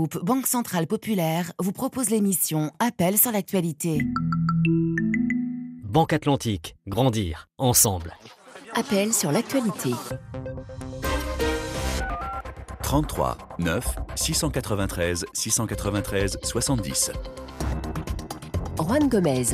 groupe Banque Centrale Populaire vous propose l'émission Appel sur l'actualité. Banque Atlantique, grandir ensemble. Appel sur l'actualité. 33 9 693 693 70. Juan Gomez.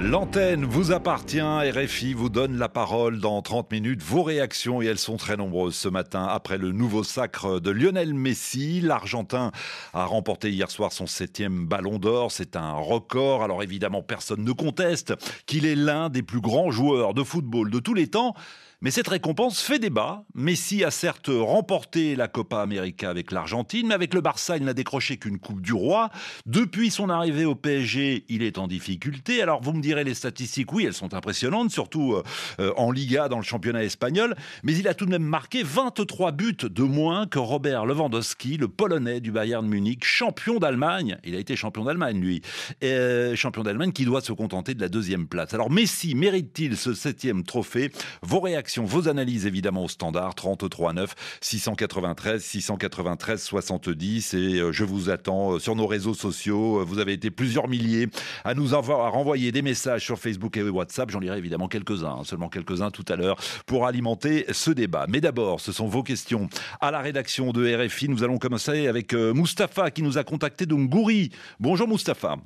L'antenne vous appartient, RFI vous donne la parole dans 30 minutes. Vos réactions, et elles sont très nombreuses ce matin, après le nouveau sacre de Lionel Messi. L'Argentin a remporté hier soir son septième ballon d'or. C'est un record. Alors évidemment, personne ne conteste qu'il est l'un des plus grands joueurs de football de tous les temps. Mais cette récompense fait débat. Messi a certes remporté la Copa América avec l'Argentine, mais avec le Barça, il n'a décroché qu'une Coupe du Roi. Depuis son arrivée au PSG, il est en difficulté. Alors vous me direz les statistiques, oui, elles sont impressionnantes, surtout euh, euh, en Liga, dans le championnat espagnol. Mais il a tout de même marqué 23 buts de moins que Robert Lewandowski, le Polonais du Bayern Munich, champion d'Allemagne. Il a été champion d'Allemagne, lui. Euh, champion d'Allemagne qui doit se contenter de la deuxième place. Alors Messi mérite-t-il ce septième trophée? Vos réactions vos analyses évidemment au standard 33 9 693 693 70 et euh, je vous attends euh, sur nos réseaux sociaux. Euh, vous avez été plusieurs milliers à nous avoir à renvoyer des messages sur Facebook et WhatsApp. J'en lirai évidemment quelques-uns, hein, seulement quelques-uns tout à l'heure pour alimenter ce débat. Mais d'abord, ce sont vos questions à la rédaction de RFI. Nous allons commencer avec Mustapha qui nous a contacté de Ngouri. Bonjour Mustapha.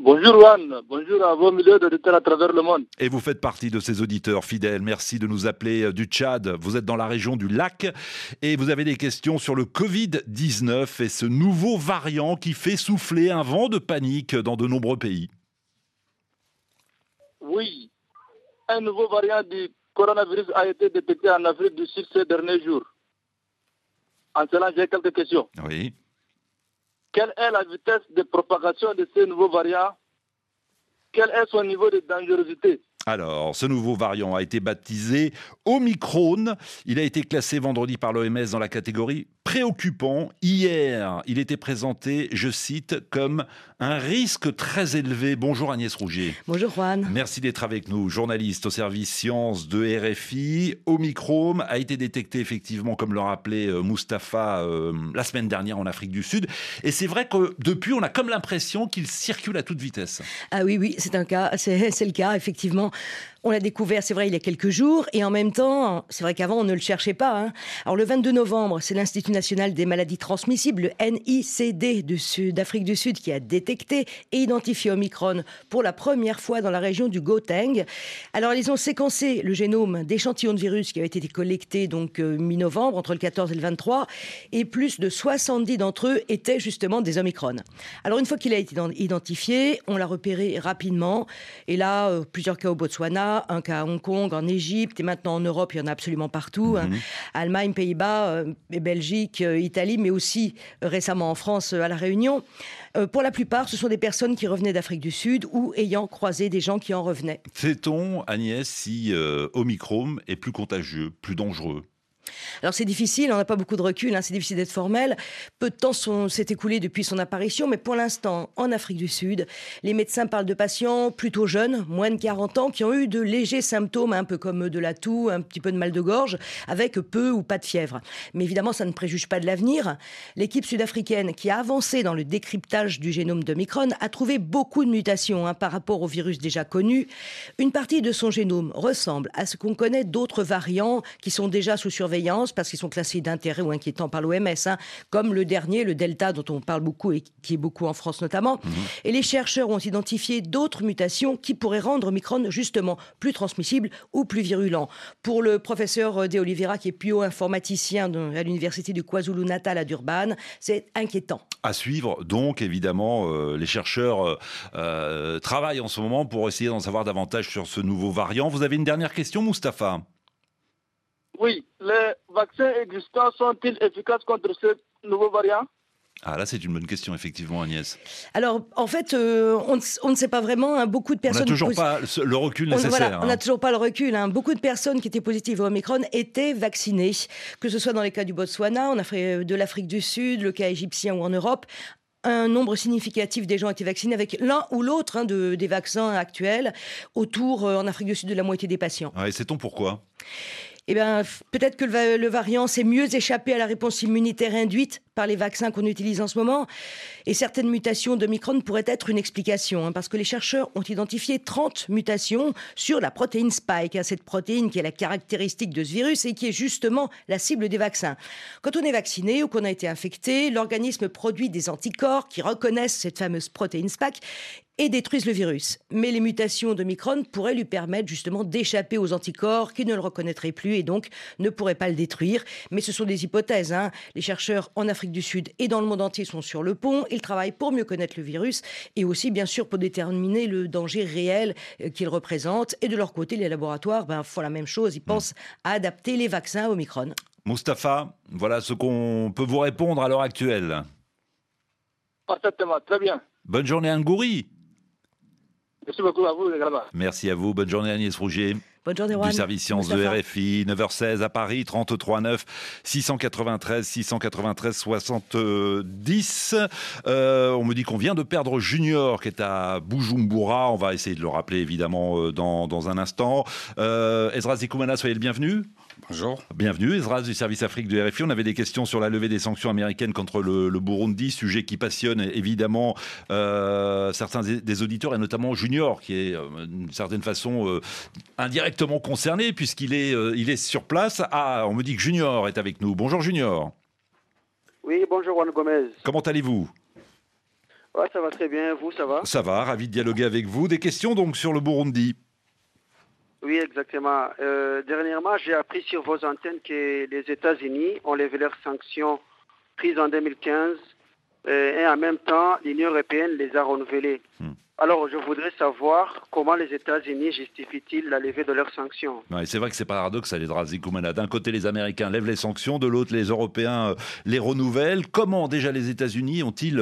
Bonjour Juan, bonjour à vos milieux d'auditeurs à travers le monde. Et vous faites partie de ces auditeurs fidèles. Merci de nous appeler euh, du Tchad. Vous êtes dans la région du lac et vous avez des questions sur le Covid-19 et ce nouveau variant qui fait souffler un vent de panique dans de nombreux pays. Oui, un nouveau variant du coronavirus a été détecté en Afrique du Sud ces derniers jours. En cela, j'ai quelques questions. Oui. Quelle est la vitesse de propagation de ces nouveaux variants? Quel est son niveau de dangerosité? Alors, ce nouveau variant a été baptisé Omicron. Il a été classé vendredi par l'OMS dans la catégorie préoccupant. Hier, il était présenté, je cite, comme un risque très élevé. Bonjour Agnès Rougier. Bonjour Juan. Merci d'être avec nous, journaliste au service sciences de RFI. Omicron a été détecté effectivement, comme le rappelait euh, Mustapha euh, la semaine dernière en Afrique du Sud. Et c'est vrai que depuis, on a comme l'impression qu'il circule à toute vitesse. Ah oui, oui, c'est un cas, c'est le cas effectivement. On l'a découvert, c'est vrai, il y a quelques jours, et en même temps, c'est vrai qu'avant, on ne le cherchait pas. Hein. Alors, le 22 novembre, c'est l'Institut national des maladies transmissibles, le NICD d'Afrique du Sud, qui a détecté et identifié Omicron pour la première fois dans la région du Gauteng. Alors, ils ont séquencé le génome d'échantillons de virus qui avaient été collectés donc euh, mi-novembre, entre le 14 et le 23, et plus de 70 d'entre eux étaient justement des Omicron. Alors, une fois qu'il a été identifié, on l'a repéré rapidement, et là, euh, plusieurs cas au Botswana, un cas à Hong Kong, en Égypte, et maintenant en Europe, il y en a absolument partout. Hein. Mhm. Allemagne, Pays-Bas, euh, Belgique, euh, Italie, mais aussi euh, récemment en France, à La Réunion. pour la plupart, ce sont des personnes qui revenaient d'Afrique du Sud ou ayant croisé des gens qui en revenaient. Sait-on, Agnès, si Omicron est plus contagieux, plus dangereux? Alors c'est difficile, on n'a pas beaucoup de recul, hein, c'est difficile d'être formel. Peu de temps s'est écoulé depuis son apparition, mais pour l'instant, en Afrique du Sud, les médecins parlent de patients plutôt jeunes, moins de 40 ans, qui ont eu de légers symptômes, un peu comme de la toux, un petit peu de mal de gorge, avec peu ou pas de fièvre. Mais évidemment, ça ne préjuge pas de l'avenir. L'équipe sud-africaine qui a avancé dans le décryptage du génome de Micron a trouvé beaucoup de mutations hein, par rapport au virus déjà connu. Une partie de son génome ressemble à ce qu'on connaît d'autres variants qui sont déjà sous surveillance parce qu'ils sont classés d'intérêt ou inquiétants par l'OMS, hein, comme le dernier, le Delta, dont on parle beaucoup et qui est beaucoup en France notamment. Mhm. Et les chercheurs ont identifié d'autres mutations qui pourraient rendre Omicron justement plus transmissible ou plus virulent. Pour le professeur De Oliveira, qui est bioinformaticien à l'université du KwaZulu-Natal à Durban, c'est inquiétant. À suivre, donc évidemment, euh, les chercheurs euh, euh, travaillent en ce moment pour essayer d'en savoir davantage sur ce nouveau variant. Vous avez une dernière question, Mustapha? Oui, les vaccins existants sont-ils efficaces contre ce nouveau variant? Ah là, c'est une bonne question, effectivement, Agnès. Alors, en fait, euh, on, ne sait pas vraiment. Hein, beaucoup de personnes. On n'a toujours pas le recul nécessaire. On n'a toujours pas le recul. Hein. Beaucoup de personnes qui étaient positives au Omicron étaient vaccinées, que ce soit dans les cas du Botswana, on a fait de l'Afrique du Sud, le cas égyptien ou en Europe un nombre significatif des gens ont été vaccinés avec l'un ou l'autre hein, de, des vaccins actuels, autour, euh, en Afrique du Sud, de la moitié des patients. et sait-on pourquoi? Eh bien, peut-être que le, variant s'est mieux échappé à la réponse immunitaire induite par les vaccins qu'on utilise en ce moment. Et certaines mutations de Micron pourraient être une explication, hein, parce que les chercheurs ont identifié 30 mutations sur la protéine Spike, hein, cette protéine qui est la caractéristique de ce virus et qui est justement la cible des vaccins. Quand on est vacciné ou qu'on a été infecté, l'organisme produit des anticorps qui reconnaissent cette fameuse protéine Spike et détruisent le virus. Mais les mutations de Micron pourraient lui permettre justement d'échapper aux anticorps qui ne le reconnaîtraient plus et donc ne pourraient pas le détruire. Mais ce sont des hypothèses. Hein. Les chercheurs en Afrique du Sud et dans le monde entier sont sur le pont. Ils travaillent pour mieux connaître le virus et aussi bien sûr pour déterminer le danger réel euh, qu'il représente. Et de leur côté, les laboratoires ben, font la même chose. Ils pensent à adapter les vaccins au Micron. Mustapha, voilà ce qu'on peut vous répondre à l'heure actuelle. Parfaitement, très bien. Bonne journée à Ngouri. Merci beaucoup à vous également. Merci à vous. Bonne journée Agnès Rouget. Bonne journée, Du service sciences de RFI, 9h16 à Paris, 33 9 693 693 70. on me dit qu'on vient de perdre Junior qui est à Bujumbura. On va essayer de le rappeler évidemment euh, dans, dans un instant. Euh, Ezra Zikoumana, soyez le bienvenu. Bonjour. Bienvenue, Ezra du service Afrique de RFI. On avait des questions sur la levée des sanctions américaines contre le, Burundi, sujet qui passionne évidemment euh, certains des auditeurs et notamment Junior, qui est euh, d'une certaine façon euh, indirectement concerné puisqu'il est, il est sur place. Ah, on me dit que Junior est avec nous. Bonjour Junior. Oui, bonjour Juan Gomez. Comment allez-vous? Ouais, ça va très bien. Vous, ça va? Ça va, ravi de dialoguer avec vous. Des questions donc sur le Burundi? Oui, exactement. Euh, dernièrement, j'ai appris sur vos antennes que les États-Unis ont levé leurs sanctions prises en 2015 euh, et en même temps, l'Union européenne les a renouvelées. Hmm. Alors, je voudrais savoir comment les États-Unis justifient-ils la levée de leurs sanctions C'est vrai que c'est paradoxal, les Koumana. D'un côté, les Américains lèvent les sanctions, de l'autre, les Européens euh, les renouvellent. Comment déjà les États-Unis ont-ils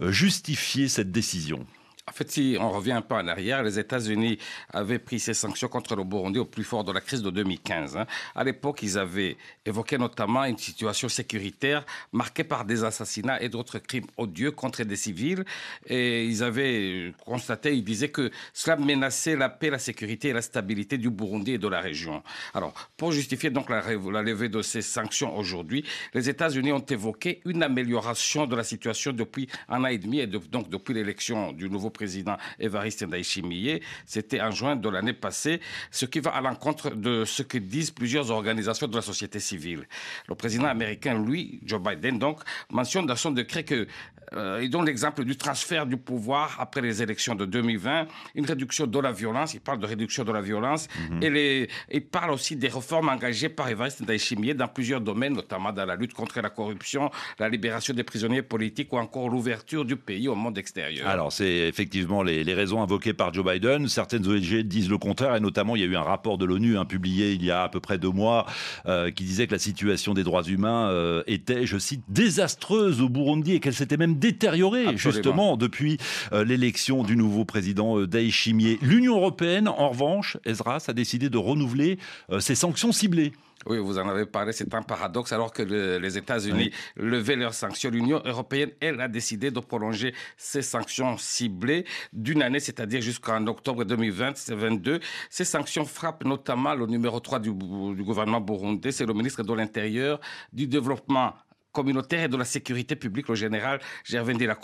justifié cette décision? En fait, si on revient un peu en arrière, les États-Unis avaient pris ces sanctions contre le Burundi au plus fort de la crise de 2015. Hein. À l'époque, ils avaient évoqué notamment une situation sécuritaire marquée par des assassinats et d'autres crimes odieux contre des civils. Et ils avaient constaté, ils disaient que cela menaçait la paix, la sécurité et la stabilité du Burundi et de la région. Alors, pour justifier donc la, levée de ces sanctions aujourd'hui, les États-Unis ont évoqué une amélioration de la situation depuis un an et demi et donc depuis l'élection du nouveau président Évariste Ndayishimiye. C'était en juin de l'année passée, ce qui va à l'encontre de ce que disent plusieurs organisations de la société civile. Le président américain, lui, Joe Biden, donc, mentionne dans son décret que euh, il donne l'exemple du transfert du pouvoir après les élections de 2020, une réduction de la violence. Il parle de réduction de la violence mhm. et les, il parle aussi des réformes engagées par Evariste Ndayishimiye dans plusieurs domaines, notamment dans la lutte contre la corruption, la libération des prisonniers politiques ou encore l'ouverture du pays au monde extérieur. Alors, c'est effectivement les, les, raisons invoquées par Joe Biden. Certaines ONG disent le contraire et notamment, il y a eu un rapport de l'ONU hein, publié il y a à peu près deux mois euh, qui disait que la situation des droits humains euh, était, je cite, désastreuse au Burundi et qu'elle s'était même détérioré justement depuis euh, l'élection du nouveau président Daishimie. L'Union européenne, en revanche, Ezra, a décidé de renouveler ses sanctions ciblées. Oui, vous en avez parlé, c'est un paradoxe. Alors que les États-Unis levaient leurs sanctions, l'Union européenne, elle, a décidé de prolonger ces sanctions ciblées d'une année, c'est-à-dire jusqu'en octobre 2022. Ces sanctions frappent notamment le numéro 3 du, du gouvernement burundais, c'est le ministre de l'Intérieur, du Développement communautaire et de la sécurité publique, le général Gervin de la.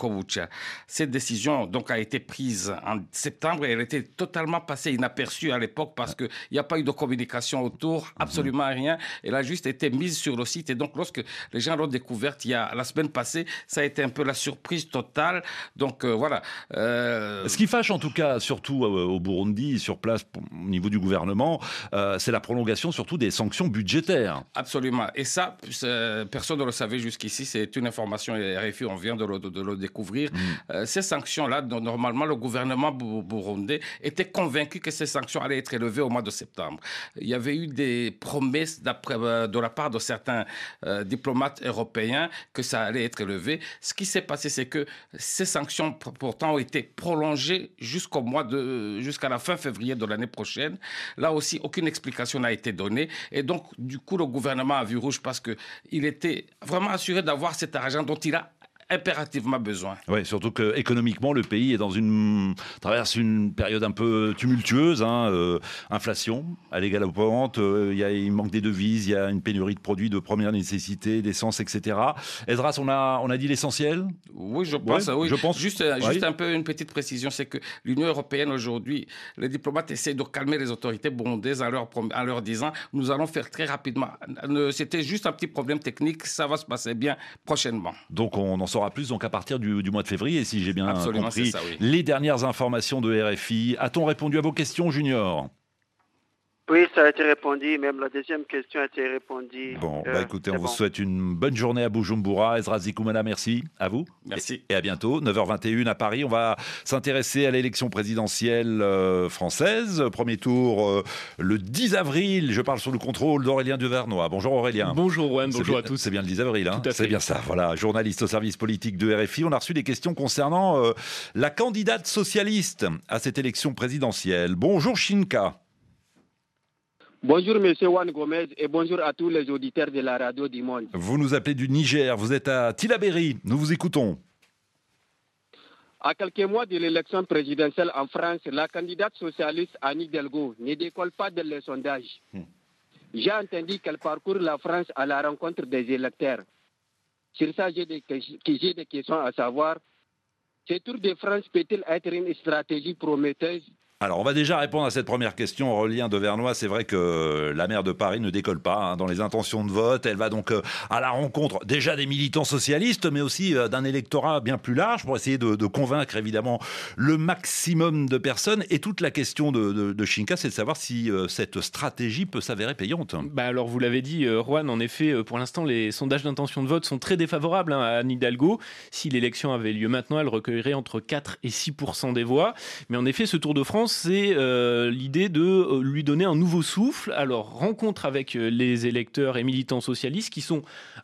Cette décision donc a été prise en septembre et elle était totalement passée inaperçue à l'époque parce qu'il n'y a pas eu de communication autour, mhm. absolument rien. Elle a juste été mise sur le site et donc lorsque les gens l'ont découverte il y a la semaine passée, ça a été un peu la surprise totale. Donc euh, voilà. Euh, Ce qui fâche en tout cas, surtout euh, au Burundi, sur place au niveau du gouvernement, c'est la prolongation surtout des sanctions budgétaires. Absolument. Et ça, personne ne le savait jusqu'ici, c'est une information RFI, on vient de le, découvrir. Mm. Euh, ces sanctions-là, normalement, le gouvernement burundais était convaincu que ces sanctions allaient être élevées au mois de septembre. Il y avait eu des promesses euh, de la part de certains euh, diplomates européens que ça allait être élevé. Ce qui s'est passé, c'est que ces sanctions, pourtant, ont été prolongées jusqu'au mois de, jusqu'à la fin février de l'année prochaine. Là aussi, aucune explication n'a été donnée. Et donc, du coup, le gouvernement a vu rouge parce que il était vraiment assuré d'avoir cet argent dont il a impérativement besoin. Oui, surtout que économiquement, le pays est dans une traverse une période un peu tumultueuse, hein, euh, inflation à l'égal au euh, il y a il manque des devises, il y a une pénurie de produits de première nécessité, d'essence, etc. Esdras, on a on a dit l'essentiel? Oui, je pense. oui. Je pense. Juste, juste un peu une petite précision, c'est que l'Union européenne aujourd'hui, les diplomates essaient de calmer les autorités burundaises en leur, en leur disant nous allons faire très rapidement. C'était juste un petit problème technique, ça va se passer bien prochainement. Donc on en saura plus donc à partir du, mois de février, si j'ai bien compris les dernières informations de RFI. A-t-on répondu à vos questions, Junior? Oui, ça a été répondu. Même la deuxième question a été répondue. Bon, bah euh, écoutez, on vous souhaite une bonne journée à Bujumbura. Ezra Zikoumana, merci à vous. Merci. Et à bientôt. 9h21 à Paris. On va s'intéresser à l'élection présidentielle euh, française. Premier tour euh, le 10 avril. Je parle sous le contrôle d'Aurélien Duvernois. Bonjour Aurélien. Bonjour Juan, bonjour à tous. C'est bien le 10 avril, hein C'est bien ça. Voilà, journaliste au service politique de RFI. On a reçu des questions concernant la candidate socialiste à cette élection présidentielle. Bonjour Shinka. Bonjour Monsieur Juan Gomez et bonjour à tous les auditeurs de la radio du monde. Vous nous appelez du Niger, vous êtes à Tilaberi, nous vous écoutons. À quelques mois de l'élection présidentielle en France, la candidate socialiste Annie Delgo ne décolle pas dans les sondages. Hmm. J'ai entendu qu'elle parcourt la France à la rencontre des électeurs. Sur ça, j'ai des, des questions à savoir. Ce Tour de France peut-il être une stratégie prometteuse alors, on va déjà répondre à cette première question. Aurélien de Vernois, c'est vrai que la maire de Paris ne décolle pas hein, dans les intentions de vote. Elle va donc euh, à la rencontre déjà des militants socialistes, mais aussi euh, d'un électorat bien plus large pour essayer de, convaincre évidemment le maximum de personnes. Et toute la question de, de, Shinka, c'est de savoir si euh, cette stratégie peut s'avérer payante. Bah alors, vous l'avez dit, Juan, en effet, pour l'instant, les sondages d'intention de vote sont très défavorables hein, à Anne Hidalgo. Si l'élection avait lieu maintenant, elle recueillerait entre 4 et 6 des voix. Mais en effet, ce Tour de France, c'est euh, l'idée de euh, lui donner un nouveau souffle. Alors, rencontre avec euh, les électeurs et militants socialistes qui sont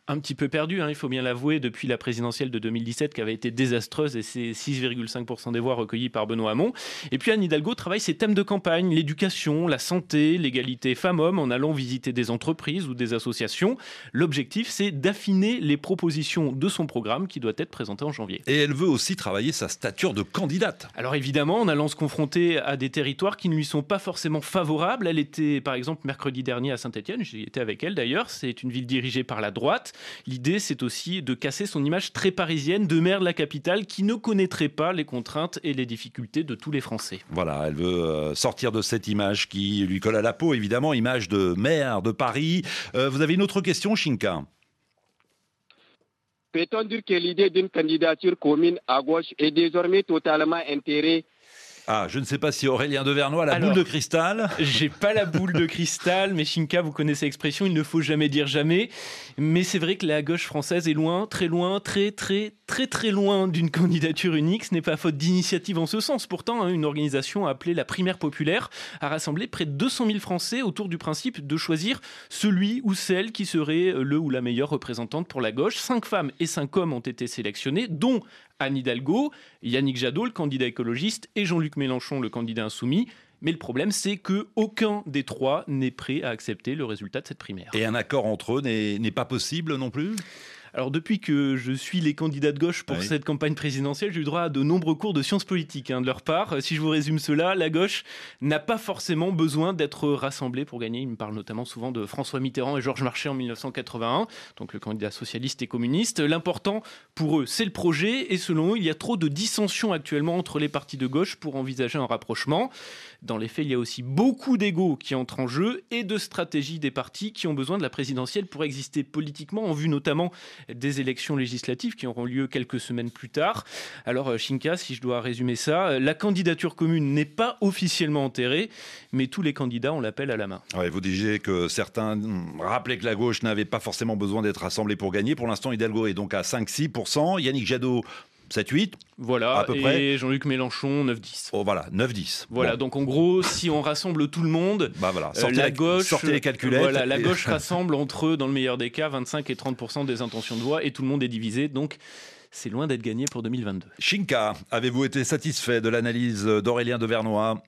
un petit peu perdus, hein, il faut bien l'avouer, depuis la présidentielle de 2017 qui avait été désastreuse et c'est 6,5% des voix recueillies par Benoît Hamon. Et puis Anne Hidalgo travaille ses thèmes de campagne, l'éducation, la santé, l'égalité femmes-hommes en allant visiter des entreprises ou des associations. L'objectif, c'est d'affiner les propositions de son programme qui doit être présenté en janvier. Et elle veut aussi travailler sa stature de candidate. Alors évidemment, en allant se confronter à des territoires qui ne lui sont pas forcément favorables. Elle était par exemple mercredi dernier à Saint-Etienne, j'y étais avec elle d'ailleurs, c'est une ville dirigée par la droite. L'idée c'est aussi de casser son image très parisienne de maire de la capitale qui ne connaîtrait pas les contraintes et les difficultés de tous les Français. Voilà, elle veut euh, sortir de cette image qui lui colle à la peau évidemment, image de maire de Paris. Euh, vous avez une autre question, Shinka? Peut-on dire que l'idée d'une candidature commune à gauche est désormais totalement intérêt ah, je ne sais pas si Aurélien de Vernois a la boule de cristal. J'ai pas la boule de cristal, mais Shinka, vous connaissez l'expression, il ne faut jamais dire jamais. Mais c'est vrai que la gauche française est loin, très loin, très, très, très, très loin d'une candidature unique. Ce n'est pas faute d'initiative en ce sens. Pourtant, hein, une organisation appelée la Primaire Populaire a rassemblé près de 200 000 Français autour du principe de choisir celui ou celle qui serait le ou la meilleure représentante pour la gauche. Cinq femmes et cinq hommes ont été sélectionnés, dont Anne Hidalgo, Yannick Jadot, le candidat écologiste, et Jean-Luc Mélenchon, le candidat insoumis. Mais le problème, c'est que aucun des trois n'est prêt à accepter le résultat de cette primaire. Et un accord entre eux n'est pas possible non plus? Alors depuis que je suis les candidats de gauche pour cette campagne présidentielle, j'ai eu droit à de nombreux cours de sciences politiques hein, de leur part. Si je vous résume cela, la gauche n'a pas forcément besoin d'être rassemblée pour gagner. Il me parle notamment souvent de François Mitterrand et Georges Marchais en 1981, donc le candidat socialiste et communiste. L'important pour eux, c'est le projet et selon eux, il y a trop de dissensions actuellement entre les partis de gauche pour envisager un rapprochement. Dans les faits, il y a aussi beaucoup d'ego qui entrent en jeu et de stratégies des partis qui ont besoin de la présidentielle pour exister politiquement, en vue notamment des élections législatives qui auront lieu quelques semaines plus tard. Alors, euh, Shinka, si je dois résumer ça, euh, la candidature commune n'est pas officiellement enterrée, mais tous les candidats ont l'appel à la main. vous disiez que certains rappelaient que la gauche n'avait pas forcément besoin d'être rassemblée pour gagner. Pour l'instant, Hidalgo est donc à 5-6%. Yannick Jadot 7-8 Voilà, à peu près. et Jean-Luc Mélenchon 9-10. Oh voilà, 9-10. Voilà, donc en gros, si on rassemble tout le monde, bah voilà, euh, la, gauche, sortez les calculettes. Voilà, la gauche rassemble entre eux, dans le meilleur des cas, 25 et 30 des intentions de voix, et tout le monde est divisé, donc c'est loin d'être gagné pour 2022. Shinka, avez-vous été satisfait de l'analyse d'Aurélien de Vernois?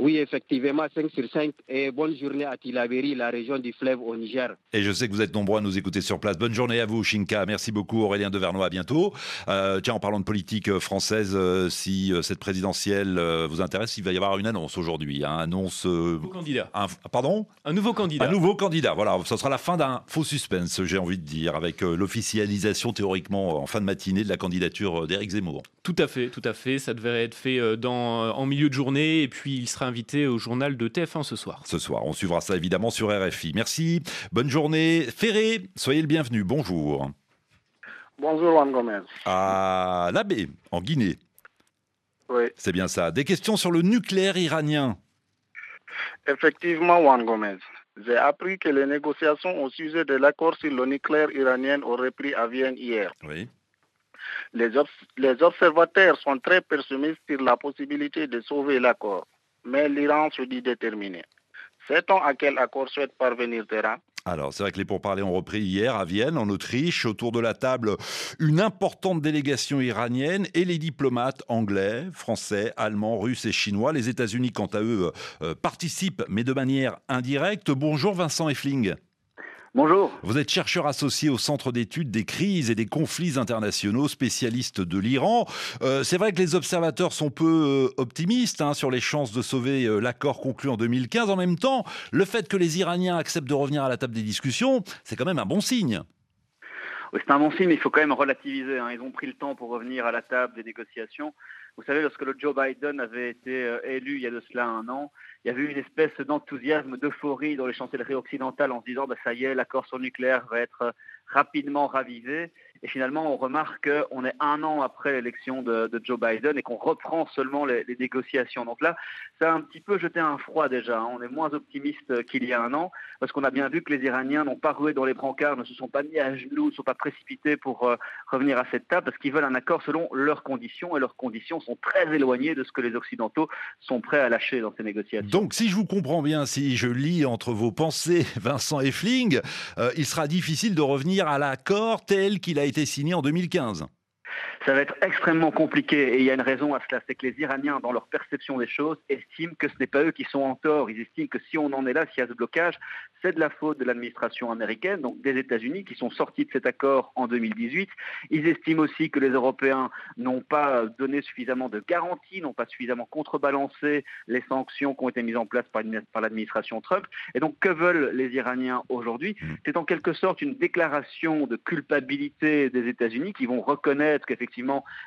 Oui, effectivement, 5 sur 5. Et bonne journée à Tilaberi, la région du fleuve au Niger. Et je sais que vous êtes nombreux à nous écouter sur place. Bonne journée à vous, Shinka. Merci beaucoup, Aurélien Devernois. À bientôt. Euh, tiens, en parlant de politique euh, française, euh, si cette présidentielle vous intéresse, il va y avoir une annonce aujourd'hui. Hein, annonce. un nouveau candidat. pardon? Un nouveau candidat. Un nouveau candidat. Voilà, ce sera la fin d'un faux suspense, j'ai envie de dire, avec l'officialisation théoriquement en fin de matinée de la candidature d'Éric Zemmour. Tout à fait, tout à fait. Ça devrait être fait dans, en milieu de journée et puis il sera invité au journal de TF1 ce soir. Ce soir, on suivra ça évidemment sur RFI. Merci, bonne journée. Ferré, soyez le bienvenu, bonjour. Bonjour Juan Gomez. À l'abbé, en Guinée. Oui. C'est bien ça. Des questions sur le nucléaire iranien. Effectivement, Juan Gomez. J'ai appris que les négociations au sujet de l'accord sur le nucléaire iranien auraient pris à Vienne hier. Oui. Les, les observateurs sont très pessimistes sur la possibilité de sauver l'accord mais l'Iran se dit déterminé. Sait-on à quel accord souhaite parvenir Téhéran? Alors, c'est vrai que les pourparlers ont repris hier à Vienne, en Autriche. Autour de la table, une importante délégation iranienne et les diplomates anglais, français, allemands, russes et chinois. Les États-Unis, quant à eux, euh, participent, mais de manière indirecte. Bonjour Vincent Effling. Bonjour. Vous êtes chercheur associé au Centre d'études des crises et des conflits internationaux, spécialiste de l'Iran. Euh, c'est vrai que les observateurs sont peu euh, optimistes hein, sur les chances de sauver euh, l'accord conclu en 2015. En même temps, le fait que les Iraniens acceptent de revenir à la table des discussions, c'est quand même un bon signe. Oui, c'est un bon signe, mais il faut quand même relativiser. Hein. Ils ont pris le temps pour revenir à la table des négociations. Vous savez, lorsque le Joe Biden avait été élu il y a de cela un an, il y avait une espèce d'enthousiasme, d'euphorie dans les chancelleries occidentales en se disant bah, ça y est, l'accord sur le nucléaire va être rapidement ravivé. Et finalement, on remarque qu'on est un an après l'élection de, Joe Biden et qu'on reprend seulement les, négociations. Donc là, ça a un petit peu jeté un froid déjà. Hein. On est moins optimiste qu'il y a un an parce qu'on a bien vu que les Iraniens n'ont pas roué dans les brancards, ne se sont pas mis à genoux, ne sont pas précipités pour euh, revenir à cette table parce qu'ils veulent un accord selon leurs conditions et leurs conditions sont très éloignées de ce que les Occidentaux sont prêts à lâcher dans ces négociations. Donc, si je vous comprends bien, si je lis entre vos pensées, Vincent Effling, euh, il sera difficile de revenir à l'accord tel qu'il a été signé en 2015 ça va être extrêmement compliqué et il y a une raison à cela, c'est que les Iraniens, dans leur perception des choses, estiment que ce n'est pas eux qui sont en tort. Ils estiment que si on en est là, s'il y a ce blocage, c'est de la faute de l'administration américaine, donc des États-Unis qui sont sortis de cet accord en 2018. Ils estiment aussi que les Européens n'ont pas donné suffisamment de garanties, n'ont pas suffisamment contrebalancé les sanctions qui ont été mises en place par, l'administration Trump. Et donc, que veulent les Iraniens aujourd'hui? Mm. C'est en quelque sorte une déclaration de culpabilité des États-Unis qui vont reconnaître qu'effectivement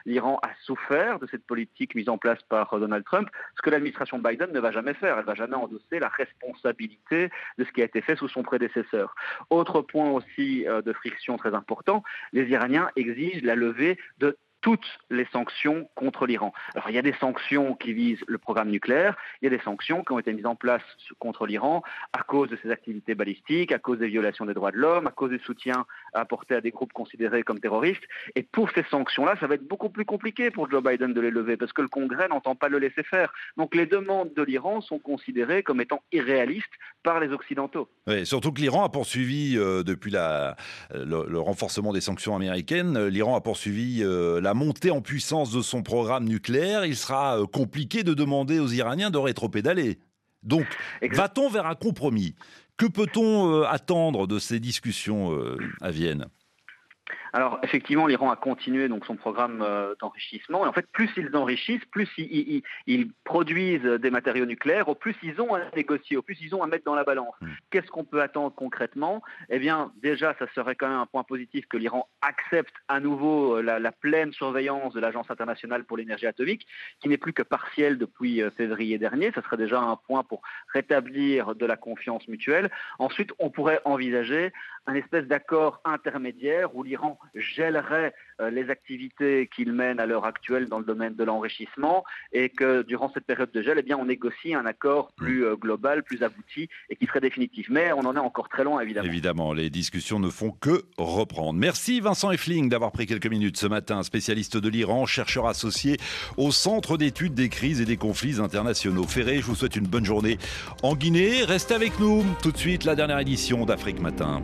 l'Iran a souffert de cette politique mise en place par Donald Trump, ce que l'administration Biden ne va jamais faire. Elle ne va jamais endosser la responsabilité de ce qui a été fait sous son prédécesseur. Autre point aussi euh, de friction très important, les Iraniens exigent la levée de toutes les sanctions contre l'Iran. Alors il y a des sanctions qui visent le programme nucléaire, il y a des sanctions qui ont été mises en place contre l'Iran à cause de ses activités balistiques, à cause des violations des droits de l'homme, à cause du soutien apporté à des groupes considérés comme terroristes. Et pour ces sanctions-là, ça va être beaucoup plus compliqué pour Joe Biden de les lever parce que le Congrès n'entend pas le laisser faire. Donc les demandes de l'Iran sont considérées comme étant irréalistes par les Occidentaux. Oui, surtout que l'Iran a poursuivi, euh, depuis la, le, renforcement des sanctions américaines, euh, l'Iran a poursuivi euh, la montée en puissance de son programme nucléaire. Il sera compliqué de demander aux Iraniens de rétropédaler. Donc, va-t-on vers un compromis? Que peut-on attendre de ces discussions à Vienne? Alors effectivement, l'Iran a continué donc son programme euh, d'enrichissement. Et en fait, plus ils enrichissent, plus ils, produisent des matériaux nucléaires, au plus ils ont à négocier, au plus ils ont à mettre dans la balance. Hmm. Qu'est-ce qu'on peut attendre concrètement? Eh bien, déjà, ça serait quand même un point positif que l'Iran accepte à nouveau euh, la, pleine surveillance de l'Agence internationale pour l'énergie atomique, qui n'est plus que partielle depuis euh, février dernier. Ça serait déjà un point pour rétablir de la confiance mutuelle. Ensuite, on pourrait envisager un espèce d'accord intermédiaire où l'Iran gèlerait euh, les activités qu'il mène à l'heure actuelle dans le domaine de l'enrichissement et que durant cette période de gel, eh bien, on négocie un accord plus euh, global, plus abouti et qui serait définitif. Mais on en est encore très loin, évidemment. Évidemment, les discussions ne font que reprendre. Merci Vincent Effling d'avoir pris quelques minutes ce matin, spécialiste de l'Iran, chercheur associé au Centre d'études des crises et des conflits internationaux. Ferré, je vous souhaite une bonne journée en Guinée. Restez avec nous. Tout de suite, la dernière édition d'Afrique Matin.